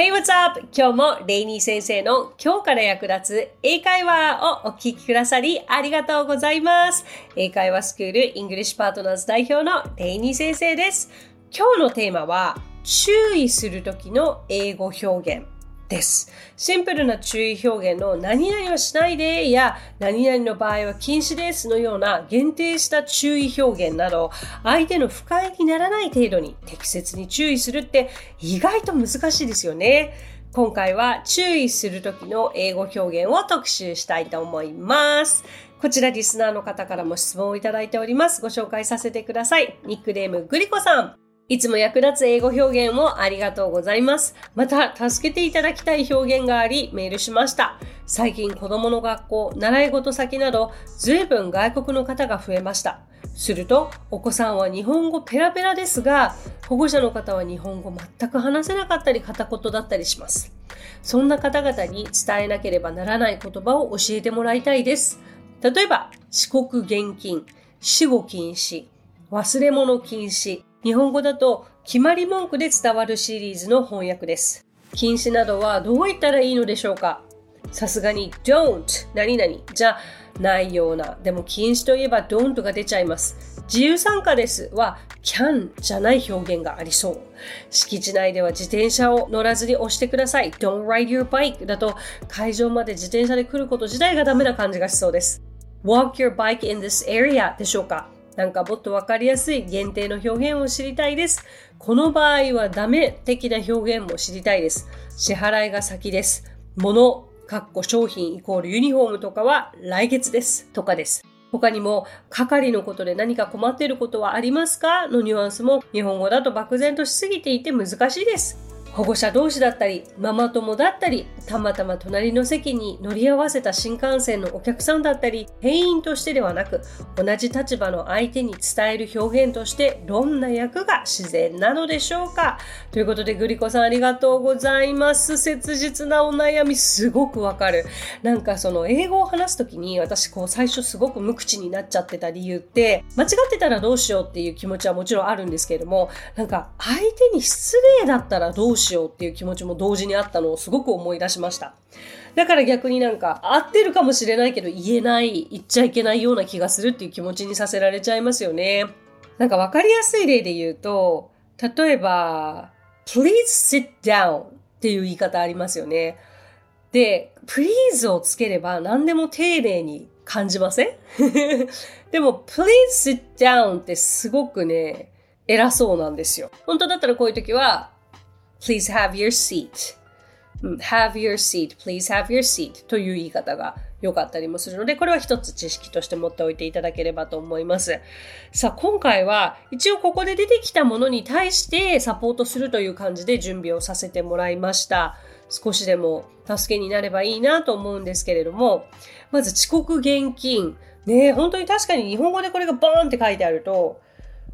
Hey, what's up? 今日もレイニー先生の今日から役立つ英会話をお聞きくださりありがとうございます。英会話スクールイングリッシュパートナーズ代表のレイニー先生です。今日のテーマは注意するときの英語表現です。シンプルな注意表現の何々はしないでや何々の場合は禁止ですのような限定した注意表現など相手の不快にならない程度に適切に注意するって意外と難しいですよね。今回は注意する時の英語表現を特集したいと思います。こちらリスナーの方からも質問をいただいております。ご紹介させてください。ニックネームグリコさん。いつも役立つ英語表現をありがとうございます。また、助けていただきたい表現があり、メールしました。最近子供の学校、習い事先など、随分外国の方が増えました。すると、お子さんは日本語ペラペラですが、保護者の方は日本語全く話せなかったり片言だったりします。そんな方々に伝えなければならない言葉を教えてもらいたいです。例えば、遅刻厳禁、死後禁止、忘れ物禁止、日本語だと決まり文句で伝わるシリーズの翻訳です。禁止などはどう言ったらいいのでしょうか？さすがに don't 何々じゃないような。でも禁止といえば don't が出ちゃいます。自由参加ですは can じゃない表現がありそう。敷地内では自転車を乗らずに押してください。don't ride your bike だと会場まで自転車で来ること自体がダメな感じがしそうです。walk your bike in this area でしょうか？なんかもっとわかりやすい限定の表現を知りたいです。この場合はダメ的な表現も知りたいです。支払いが先です。物、かっこ商品イコールユニフォームとかは来月です。とかです。他にも、係のことで何か困っていることはありますか？のニュアンスも日本語だと漠然としすぎていて難しいです。保護者同士だったり、ママ友だったり、たまたま隣の席に乗り合わせた新幹線のお客さんだったり、店員としてではなく、同じ立場の相手に伝える表現として、どんな役が自然なのでしょうか？ということで、グリコさんありがとうございます。切実なお悩み、すごくわかる。なんかその、英語を話すときに、私こう最初すごく無口になっちゃってた理由って、間違ってたらどうしようっていう気持ちはもちろんあるんですけれども、なんか相手に失礼だったらどうしようっていう気持ちも同時にあったのをすごく思い出しました。だから逆になんか合ってるかもしれないけど言えない、言っちゃいけないような気がするっていう気持ちにさせられちゃいますよね。なんかわかりやすい例で言うと、例えば、please sit down っていう言い方ありますよね。で、please をつければ何でも丁寧に感じません？でも、please sit down ってすごくね、偉そうなんですよ。本当だったらこういう時は、please have your seat have your seat, please have your seat という言い方が良かったりもするので、これは一つ知識として持っておいていただければと思います。さあ、今回は一応ここで出てきたものに対してサポートするという感じで準備をさせてもらいました。少しでも助けになればいいなと思うんですけれども、まず遅刻現金。ね本当に確かに日本語でこれがバーンって書いてあると、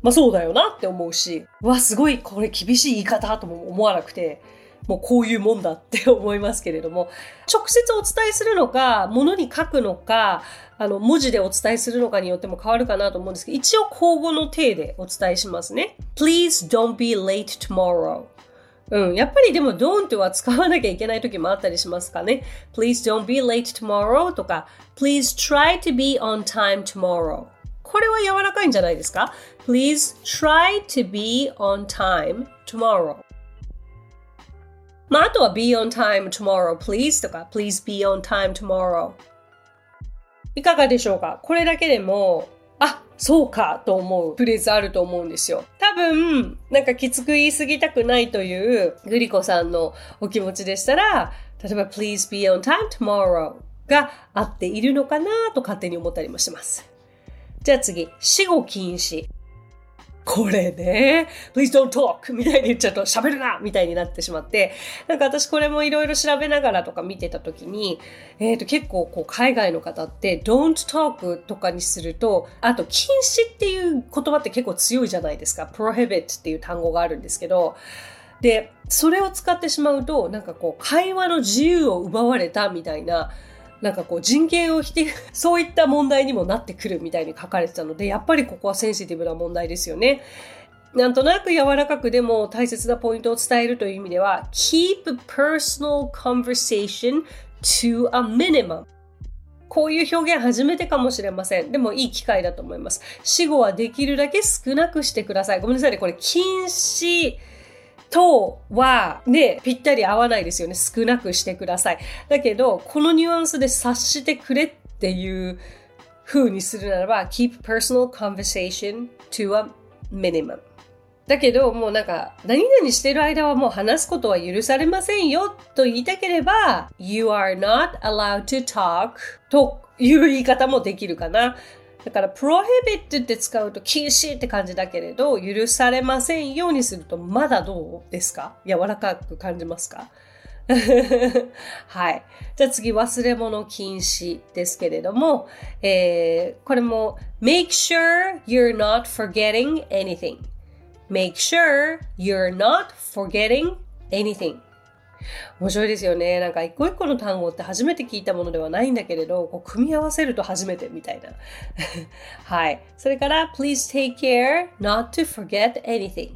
まあそうだよなって思うし、うわ、すごいこれ厳しい言い方とも思わなくて、もうこういうもんだって思いますけれども、直接お伝えするのか、物に書くのか、あの、文字でお伝えするのかによっても変わるかなと思うんですけど、一応交互の体でお伝えしますね。Please don't be late tomorrow. うん。やっぱりでも don't は使わなきゃいけない時もあったりしますかね。Please don't be late tomorrow とか Please try to be on time tomorrow これは柔らかいんじゃないですか？?Please try to be on time tomorrow. まあ、あとは be on time tomorrow, please とか please be on time tomorrow. いかがでしょうか？これだけでも、あ、そうかと思うフレーズあると思うんですよ。多分、なんかきつく言い過ぎたくないというグリコさんのお気持ちでしたら、例えば please be on time tomorrow が合っているのかなと勝手に思ったりもします。じゃあ次、死後禁止。これね、please don't talk みたいに言っちゃうと喋るなみたいになってしまって、なんか私これもいろいろ調べながらとか見てた時に、えっ、ー、と結構こう海外の方って don't talk とかにすると、あと禁止っていう言葉って結構強いじゃないですか。prohibit っていう単語があるんですけど、で、それを使ってしまうと、なんかこう会話の自由を奪われたみたいな、なんかこう人権を否定、そういった問題にもなってくるみたいに書かれてたので、やっぱりここはセンシティブな問題ですよね。なんとなく柔らかくでも大切なポイントを伝えるという意味では keep personal conversation to a minimum こういう表現初めてかもしれません。でもいい機会だと思います。死後はできるだけ少なくしてください。ごめんなさいね。これ禁止とはね、ぴったり合わないですよね。少なくしてください。だけど、このニュアンスで察してくれっていう風にするならば、keep personal conversation to a minimum. だけど、もうなんか、何々してる間はもう話すことは許されませんよと言いたければ、you are not allowed to talk という言い方もできるかな。だから、prohibit って使うと禁止って感じだけれど、許されませんようにすると、まだどうですか柔らかく感じますかはい。じゃあ次、忘れ物禁止ですけれども、えー、これも、make sure you're not forgetting anything. make sure you're not forgetting anything. 面白いですよね。なんか一個一個の単語って初めて聞いたものではないんだけれど、こう組み合わせると初めてみたいな。はい。それから、please take care not to forget anything.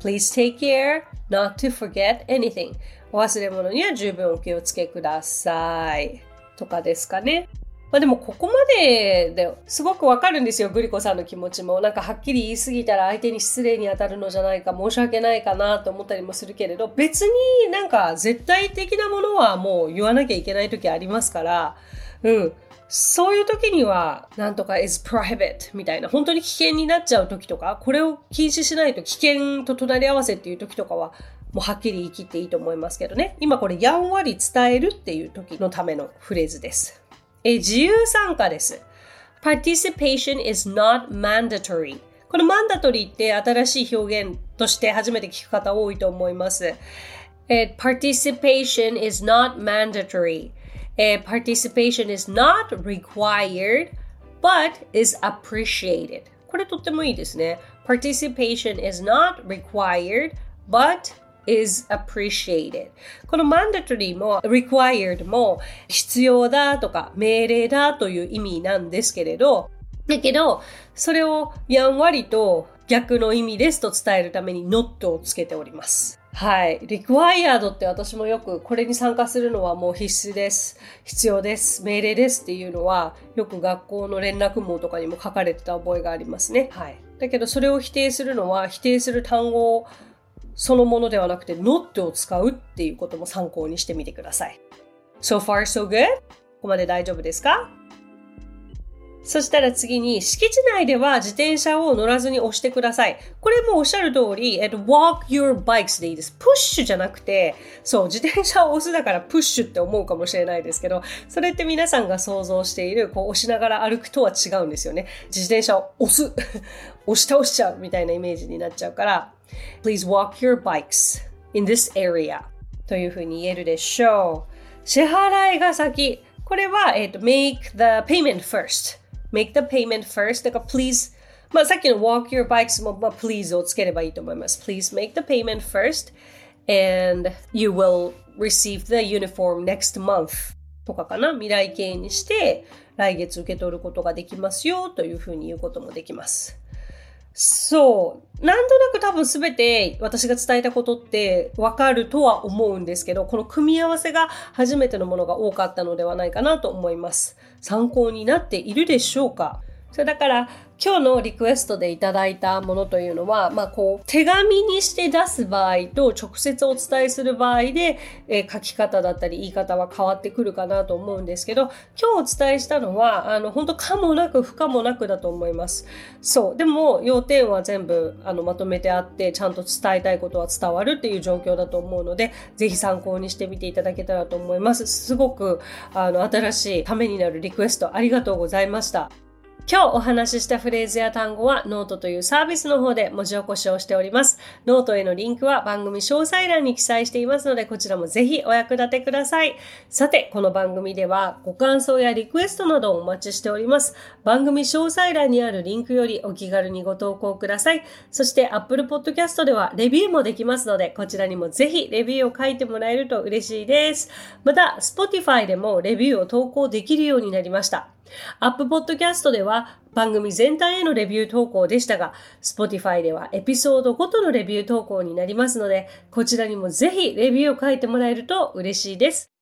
Please take care not to forget anything. お忘れ物には十分お気をつけください。とかですかね。まあでもここまでですごくわかるんですよ、グリコさんの気持ちも。なんかはっきり言い過ぎたら相手に失礼に当たるのじゃないか、申し訳ないかなと思ったりもするけれど、別になんか絶対的なものはもう言わなきゃいけない時ありますから、うん。そういう時には、なんとか is prohibit みたいな、本当に危険になっちゃう時とか、これを禁止しないと危険と隣り合わせっていう時とかは、もうはっきり言い切っていいと思いますけどね。今これやんわり伝えるっていう時のためのフレーズです。え自由参加です。Participation is not mandatory. このマンダトリーって新しい表現として初めて聞く方多いと思います。え participation is not mandatory. え participation is not required, but is appreciated. これとってもいいですね。Participation is not required, but is appreciated この mandatory も required も必要だとか命令だという意味なんですけれど、だけど、それをやんわりと逆の意味ですと伝えるために not をつけております。はい。required って私もよくこれに参加するのはもう必須です。必要です。命令ですっていうのはよく学校の連絡網とかにも書かれてた覚えがありますね。はい。だけどそれを否定するのは否定する単語そのものではなくて not を使うっていうことも参考にしてみてください。So far so good? ここまで大丈夫ですか？そしたら次に、敷地内では自転車を乗らずに押してください。これもおっしゃる通り、えっと、walk your bikes でいいです。プッシュじゃなくて、そう、自転車を押すだからプッシュって思うかもしれないですけど、それって皆さんが想像している、こう押しながら歩くとは違うんですよね。自転車を押す。押し倒しちゃうみたいなイメージになっちゃうから、Please walk your bikes in this area というふうに言えるでしょう。支払いが先。これは、えっ、ー、と、make the payment first. make the payment first. だから please まあさっきの walk your bikes も、まあ、please をつければいいと思います。please make the payment first and you will receive the uniform next month とかかな未来形にして来月受け取ることができますよというふうに言うこともできます。 そう。なんとなく多分すべて私が伝えたことってわかるとは思うんですけど、この組み合わせが初めてのものが多かったのではないかなと思います。参考になっているでしょうか？それだから今日のリクエストでいただいたものというのは、まあ、こう、手紙にして出す場合と直接お伝えする場合で、えー、書き方だったり言い方は変わってくるかなと思うんですけど、今日お伝えしたのは、あの、本当可もなく不可もなくだと思います。そう。でも、要点は全部、あの、まとめてあって、ちゃんと伝えたいことは伝わるっていう状況だと思うので、ぜひ参考にしてみていただけたらと思います。すごく、あの、新しいためになるリクエストありがとうございました。今日お話ししたフレーズや単語はノートというサービスの方で文字起こしをしております。ノートへのリンクは番組詳細欄に記載していますので、こちらもぜひお役立てください。さて、この番組ではご感想やリクエストなどをお待ちしております。番組詳細欄にあるリンクよりお気軽にご投稿ください。そして Apple Podcast ではレビューもできますので、こちらにもぜひレビューを書いてもらえると嬉しいです。また、Spotify でもレビューを投稿できるようになりました。 Apple Podcast では番組全体へのレビュー投稿でしたが、Spotify ではエピソードごとのレビュー投稿になりますので、こちらにもぜひレビューを書いてもらえると嬉しいです。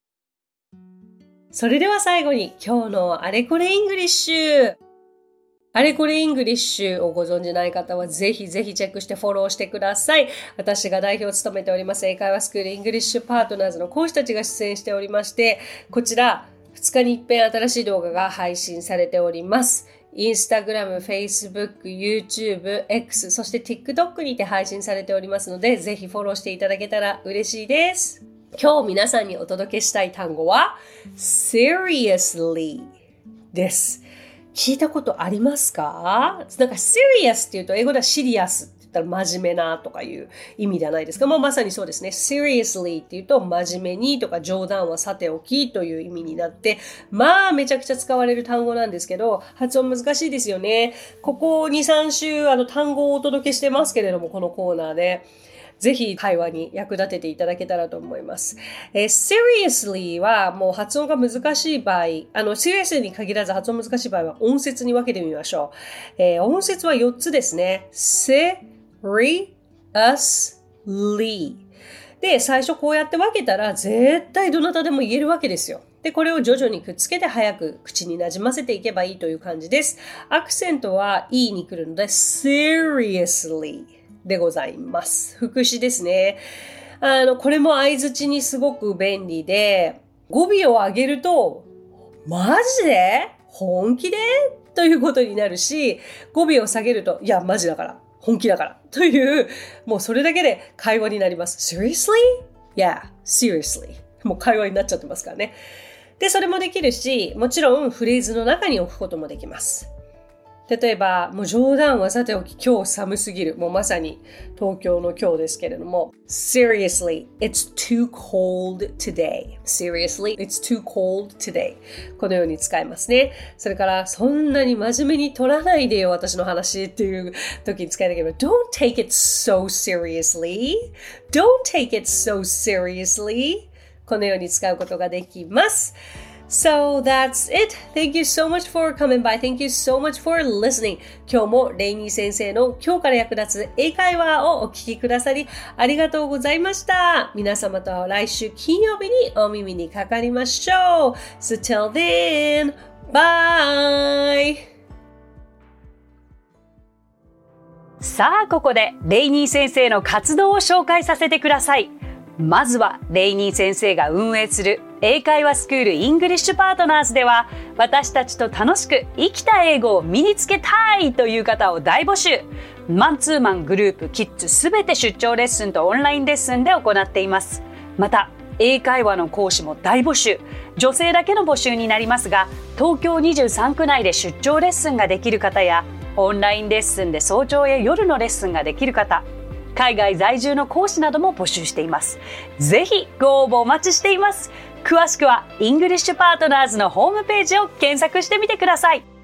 それでは最後に今日のあれこれイングリッシュ。あれこれイングリッシュをご存じない方はぜひぜひチェックしてフォローしてください。私が代表を務めております英会話スクールイングリッシュパートナーズの講師たちが出演しておりまして、こちら2日に一遍新しい動画が配信されております。インスタグラム、フェイスブック、YouTube、X、そして TikTok にて配信されておりますので、ぜひフォローしていただけたら嬉しいです。今日皆さんにお届けしたい単語は seriously です。聞いたことありますか？なんか serious っていうと英語ではシリアスったら真面目なとかいう意味じゃないですか。もうまさにそうですね。seriously っていうと真面目にとか冗談はさておきという意味になって、まあめちゃくちゃ使われる単語なんですけど、発音難しいですよね。ここ2、3週あの単語をお届けしてますけれども、このコーナーで。ぜひ会話に役立てていただけたらと思います。えー、seriously はもう発音が難しい場合、あの、seriously に限らず発音難しい場合は音節に分けてみましょう。えー、音節は4つですね。se re, us, lee で、最初こうやって分けたら絶対どなたでも言えるわけですよ。で、これを徐々にくっつけて早く口になじませていけばいいという感じです。アクセントは E に来るので seriously でございます。副詞ですね。あの、これも相づちにすごく便利で、語尾を上げると、マジで？本気で？ということになるし、語尾を下げると、いや、マジだから。本気だから。という、もうそれだけで会話になります。Seriously?Yeah, seriously. もう会話になっちゃってますからね。で、それもできるし、もちろんフレーズの中に置くこともできます。例えば、もう冗談はさておき、今日寒すぎる。もうまさに東京の今日ですけれども。Seriously, it's too cold today. Seriously, it's too cold today. このように使いますね。それから、そんなに真面目に取らないでよ、私の話っていう時に使いなければ、Don't take it so seriously. Don't take it so seriously. このように使うことができます。So that's it. Thank you so much for coming by. Thank you so much for listening. 今日もレイニー先生の今日から役立つ英会話をお聞きくださりありがとうございました。皆様とは来週金曜日にお耳にかかりましょう。So till then, bye! さあ、ここでレイニー先生の活動を紹介させてください。まずはレイニー先生が運営する英会話スクールイングリッシュパートナーズでは私たちと楽しく生きた英語を身につけたいという方を大募集マンツーマングループキッズすべて出張レッスンとオンラインレッスンで行っていますまた英会話の講師も大募集女性だけの募集になりますが東京23区内で出張レッスンができる方やオンラインレッスンで早朝や夜のレッスンができる方海外在住の講師なども募集しています。ぜひご応募お待ちしています。詳しくはイングリッシュパートナーズのホームページを検索してみてください。